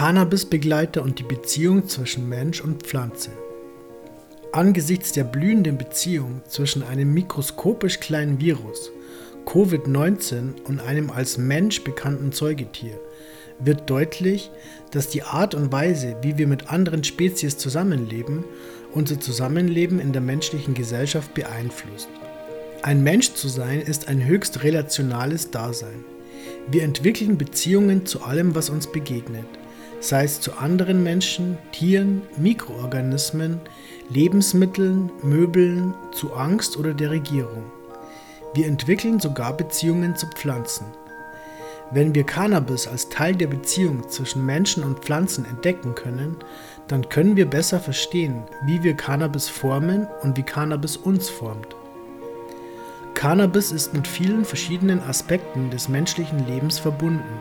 Cannabisbegleiter und die Beziehung zwischen Mensch und Pflanze. Angesichts der blühenden Beziehung zwischen einem mikroskopisch kleinen Virus, Covid-19 und einem als Mensch bekannten Säugetier wird deutlich, dass die Art und Weise, wie wir mit anderen Spezies zusammenleben, unser Zusammenleben in der menschlichen Gesellschaft beeinflusst. Ein Mensch zu sein ist ein höchst relationales Dasein. Wir entwickeln Beziehungen zu allem, was uns begegnet, sei es zu anderen Menschen, Tieren, Mikroorganismen, Lebensmitteln, Möbeln, zu Angst oder der Regierung. Wir entwickeln sogar Beziehungen zu Pflanzen. Wenn wir Cannabis als Teil der Beziehung zwischen Menschen und Pflanzen entdecken können, dann können wir besser verstehen, wie wir Cannabis formen und wie Cannabis uns formt. Cannabis ist mit vielen verschiedenen Aspekten des menschlichen Lebens verbunden.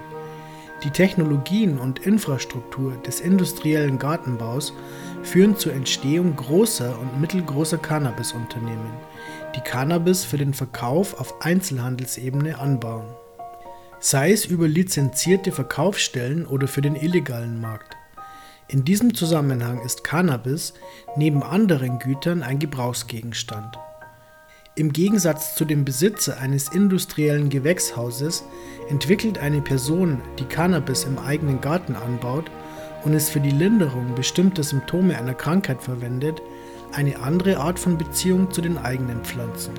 Die Technologien und Infrastruktur des industriellen Gartenbaus führen zur Entstehung großer und mittelgroßer Cannabisunternehmen, die Cannabis für den Verkauf auf Einzelhandelsebene anbauen sei es über lizenzierte Verkaufsstellen oder für den illegalen Markt. In diesem Zusammenhang ist Cannabis neben anderen Gütern ein Gebrauchsgegenstand. Im Gegensatz zu dem Besitzer eines industriellen Gewächshauses entwickelt eine Person, die Cannabis im eigenen Garten anbaut und es für die Linderung bestimmter Symptome einer Krankheit verwendet, eine andere Art von Beziehung zu den eigenen Pflanzen.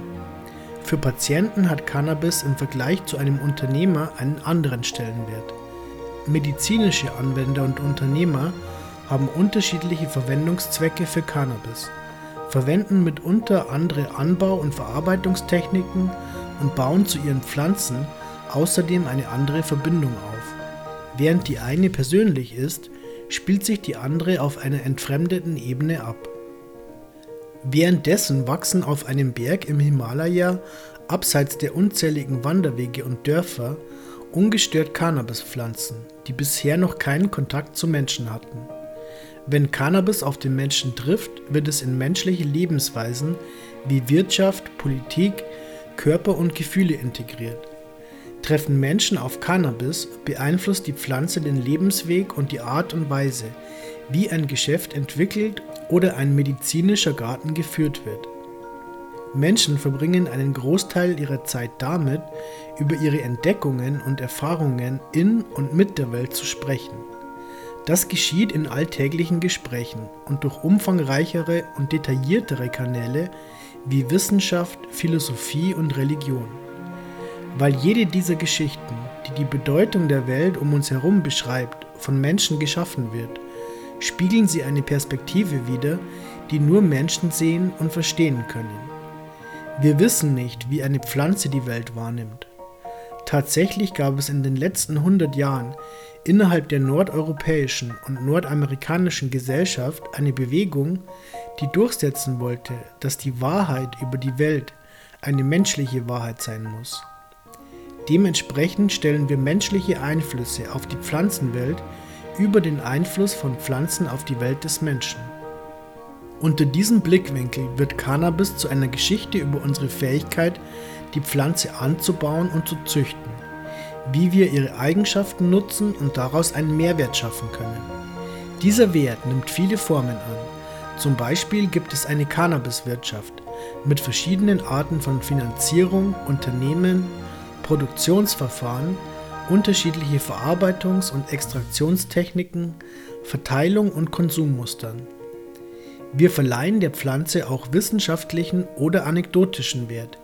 Für Patienten hat Cannabis im Vergleich zu einem Unternehmer einen anderen Stellenwert. Medizinische Anwender und Unternehmer haben unterschiedliche Verwendungszwecke für Cannabis, verwenden mitunter andere Anbau- und Verarbeitungstechniken und bauen zu ihren Pflanzen außerdem eine andere Verbindung auf. Während die eine persönlich ist, spielt sich die andere auf einer entfremdeten Ebene ab. Währenddessen wachsen auf einem Berg im Himalaya, abseits der unzähligen Wanderwege und Dörfer, ungestört Cannabispflanzen, die bisher noch keinen Kontakt zu Menschen hatten. Wenn Cannabis auf den Menschen trifft, wird es in menschliche Lebensweisen wie Wirtschaft, Politik, Körper und Gefühle integriert. Treffen Menschen auf Cannabis, beeinflusst die Pflanze den Lebensweg und die Art und Weise, wie ein Geschäft entwickelt oder ein medizinischer Garten geführt wird. Menschen verbringen einen Großteil ihrer Zeit damit, über ihre Entdeckungen und Erfahrungen in und mit der Welt zu sprechen. Das geschieht in alltäglichen Gesprächen und durch umfangreichere und detailliertere Kanäle wie Wissenschaft, Philosophie und Religion. Weil jede dieser Geschichten, die die Bedeutung der Welt um uns herum beschreibt, von Menschen geschaffen wird, spiegeln sie eine Perspektive wider, die nur Menschen sehen und verstehen können. Wir wissen nicht, wie eine Pflanze die Welt wahrnimmt. Tatsächlich gab es in den letzten 100 Jahren innerhalb der nordeuropäischen und nordamerikanischen Gesellschaft eine Bewegung, die durchsetzen wollte, dass die Wahrheit über die Welt eine menschliche Wahrheit sein muss. Dementsprechend stellen wir menschliche Einflüsse auf die Pflanzenwelt über den Einfluss von Pflanzen auf die Welt des Menschen. Unter diesem Blickwinkel wird Cannabis zu einer Geschichte über unsere Fähigkeit, die Pflanze anzubauen und zu züchten, wie wir ihre Eigenschaften nutzen und daraus einen Mehrwert schaffen können. Dieser Wert nimmt viele Formen an. Zum Beispiel gibt es eine Cannabiswirtschaft mit verschiedenen Arten von Finanzierung, Unternehmen, Produktionsverfahren unterschiedliche Verarbeitungs- und Extraktionstechniken, Verteilung und Konsummustern. Wir verleihen der Pflanze auch wissenschaftlichen oder anekdotischen Wert,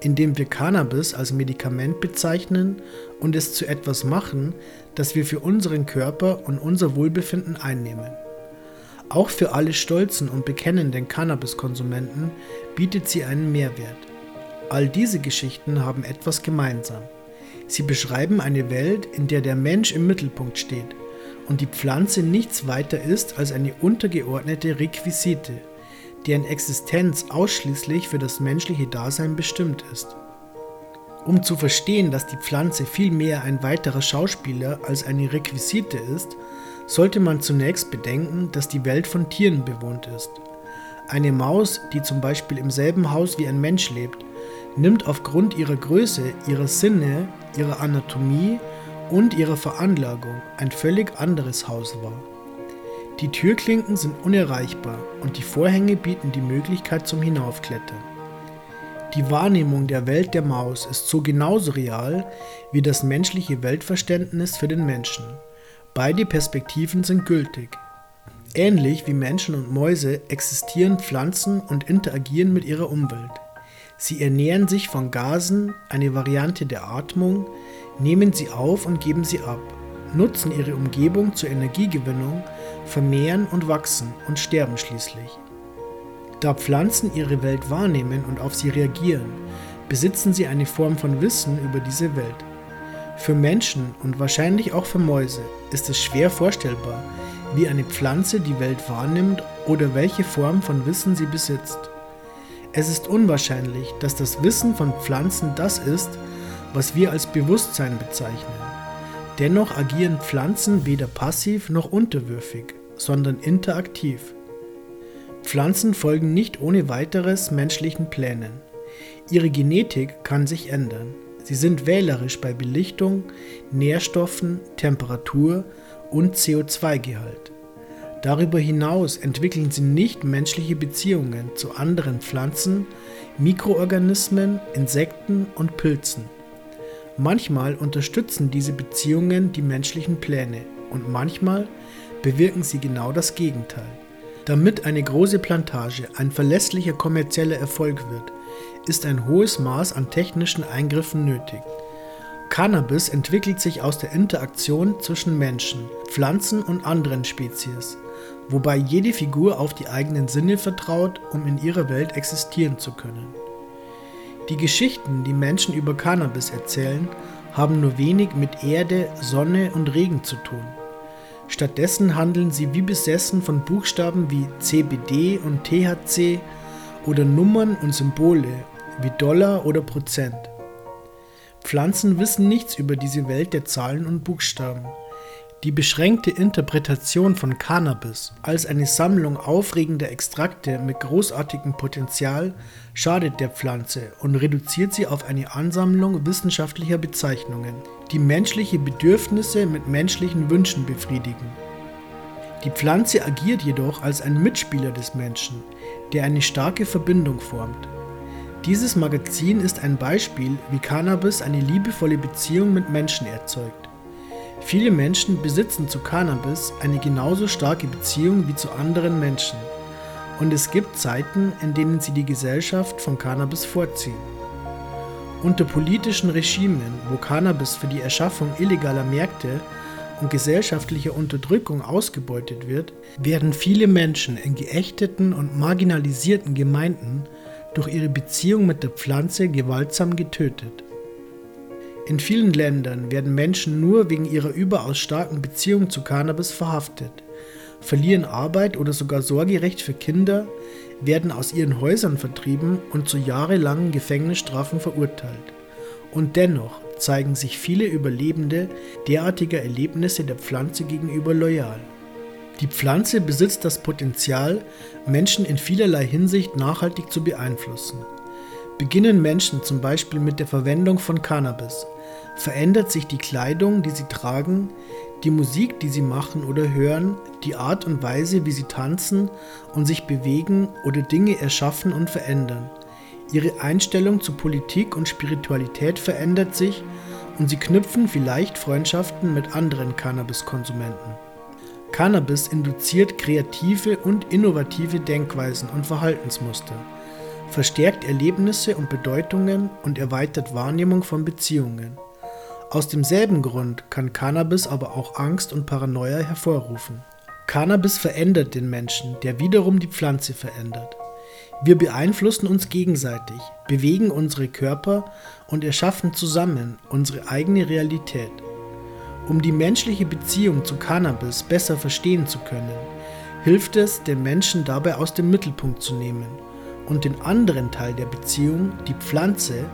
indem wir Cannabis als Medikament bezeichnen und es zu etwas machen, das wir für unseren Körper und unser Wohlbefinden einnehmen. Auch für alle stolzen und bekennenden Cannabiskonsumenten bietet sie einen Mehrwert. All diese Geschichten haben etwas gemeinsam. Sie beschreiben eine Welt, in der der Mensch im Mittelpunkt steht und die Pflanze nichts weiter ist als eine untergeordnete Requisite, deren Existenz ausschließlich für das menschliche Dasein bestimmt ist. Um zu verstehen, dass die Pflanze vielmehr ein weiterer Schauspieler als eine Requisite ist, sollte man zunächst bedenken, dass die Welt von Tieren bewohnt ist. Eine Maus, die zum Beispiel im selben Haus wie ein Mensch lebt, nimmt aufgrund ihrer Größe, ihrer Sinne, ihrer Anatomie und ihrer Veranlagung ein völlig anderes Haus war. Die Türklinken sind unerreichbar und die Vorhänge bieten die Möglichkeit zum Hinaufklettern. Die Wahrnehmung der Welt der Maus ist so genauso real wie das menschliche Weltverständnis für den Menschen. Beide Perspektiven sind gültig. Ähnlich wie Menschen und Mäuse existieren Pflanzen und interagieren mit ihrer Umwelt. Sie ernähren sich von Gasen, eine Variante der Atmung, nehmen sie auf und geben sie ab, nutzen ihre Umgebung zur Energiegewinnung, vermehren und wachsen und sterben schließlich. Da Pflanzen ihre Welt wahrnehmen und auf sie reagieren, besitzen sie eine Form von Wissen über diese Welt. Für Menschen und wahrscheinlich auch für Mäuse ist es schwer vorstellbar, wie eine Pflanze die Welt wahrnimmt oder welche Form von Wissen sie besitzt. Es ist unwahrscheinlich, dass das Wissen von Pflanzen das ist, was wir als Bewusstsein bezeichnen. Dennoch agieren Pflanzen weder passiv noch unterwürfig, sondern interaktiv. Pflanzen folgen nicht ohne weiteres menschlichen Plänen. Ihre Genetik kann sich ändern. Sie sind wählerisch bei Belichtung, Nährstoffen, Temperatur und CO2-Gehalt. Darüber hinaus entwickeln sie nicht menschliche Beziehungen zu anderen Pflanzen, Mikroorganismen, Insekten und Pilzen. Manchmal unterstützen diese Beziehungen die menschlichen Pläne und manchmal bewirken sie genau das Gegenteil. Damit eine große Plantage ein verlässlicher kommerzieller Erfolg wird, ist ein hohes Maß an technischen Eingriffen nötig. Cannabis entwickelt sich aus der Interaktion zwischen Menschen, Pflanzen und anderen Spezies wobei jede Figur auf die eigenen Sinne vertraut, um in ihrer Welt existieren zu können. Die Geschichten, die Menschen über Cannabis erzählen, haben nur wenig mit Erde, Sonne und Regen zu tun. Stattdessen handeln sie wie besessen von Buchstaben wie CBD und THC oder Nummern und Symbole wie Dollar oder Prozent. Pflanzen wissen nichts über diese Welt der Zahlen und Buchstaben. Die beschränkte Interpretation von Cannabis als eine Sammlung aufregender Extrakte mit großartigem Potenzial schadet der Pflanze und reduziert sie auf eine Ansammlung wissenschaftlicher Bezeichnungen, die menschliche Bedürfnisse mit menschlichen Wünschen befriedigen. Die Pflanze agiert jedoch als ein Mitspieler des Menschen, der eine starke Verbindung formt. Dieses Magazin ist ein Beispiel, wie Cannabis eine liebevolle Beziehung mit Menschen erzeugt. Viele Menschen besitzen zu Cannabis eine genauso starke Beziehung wie zu anderen Menschen. Und es gibt Zeiten, in denen sie die Gesellschaft von Cannabis vorziehen. Unter politischen Regimen, wo Cannabis für die Erschaffung illegaler Märkte und gesellschaftlicher Unterdrückung ausgebeutet wird, werden viele Menschen in geächteten und marginalisierten Gemeinden durch ihre Beziehung mit der Pflanze gewaltsam getötet. In vielen Ländern werden Menschen nur wegen ihrer überaus starken Beziehung zu Cannabis verhaftet, verlieren Arbeit oder sogar Sorgerecht für Kinder, werden aus ihren Häusern vertrieben und zu jahrelangen Gefängnisstrafen verurteilt. Und dennoch zeigen sich viele Überlebende derartiger Erlebnisse der Pflanze gegenüber loyal. Die Pflanze besitzt das Potenzial, Menschen in vielerlei Hinsicht nachhaltig zu beeinflussen. Beginnen Menschen zum Beispiel mit der Verwendung von Cannabis, verändert sich die Kleidung, die sie tragen, die Musik, die sie machen oder hören, die Art und Weise, wie sie tanzen und sich bewegen oder Dinge erschaffen und verändern. Ihre Einstellung zu Politik und Spiritualität verändert sich und sie knüpfen vielleicht Freundschaften mit anderen Cannabiskonsumenten. Cannabis induziert kreative und innovative Denkweisen und Verhaltensmuster, verstärkt Erlebnisse und Bedeutungen und erweitert Wahrnehmung von Beziehungen. Aus demselben Grund kann Cannabis aber auch Angst und Paranoia hervorrufen. Cannabis verändert den Menschen, der wiederum die Pflanze verändert. Wir beeinflussen uns gegenseitig, bewegen unsere Körper und erschaffen zusammen unsere eigene Realität. Um die menschliche Beziehung zu Cannabis besser verstehen zu können, hilft es, den Menschen dabei aus dem Mittelpunkt zu nehmen und den anderen Teil der Beziehung, die Pflanze,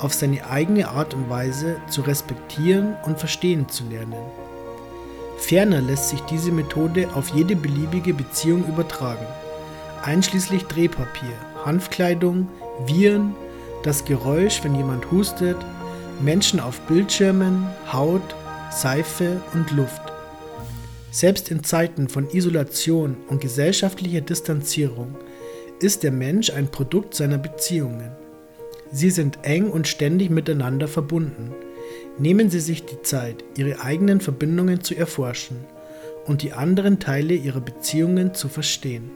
auf seine eigene Art und Weise zu respektieren und verstehen zu lernen. Ferner lässt sich diese Methode auf jede beliebige Beziehung übertragen, einschließlich Drehpapier, Hanfkleidung, Viren, das Geräusch, wenn jemand hustet, Menschen auf Bildschirmen, Haut, Seife und Luft. Selbst in Zeiten von Isolation und gesellschaftlicher Distanzierung ist der Mensch ein Produkt seiner Beziehungen. Sie sind eng und ständig miteinander verbunden. Nehmen Sie sich die Zeit, Ihre eigenen Verbindungen zu erforschen und die anderen Teile Ihrer Beziehungen zu verstehen.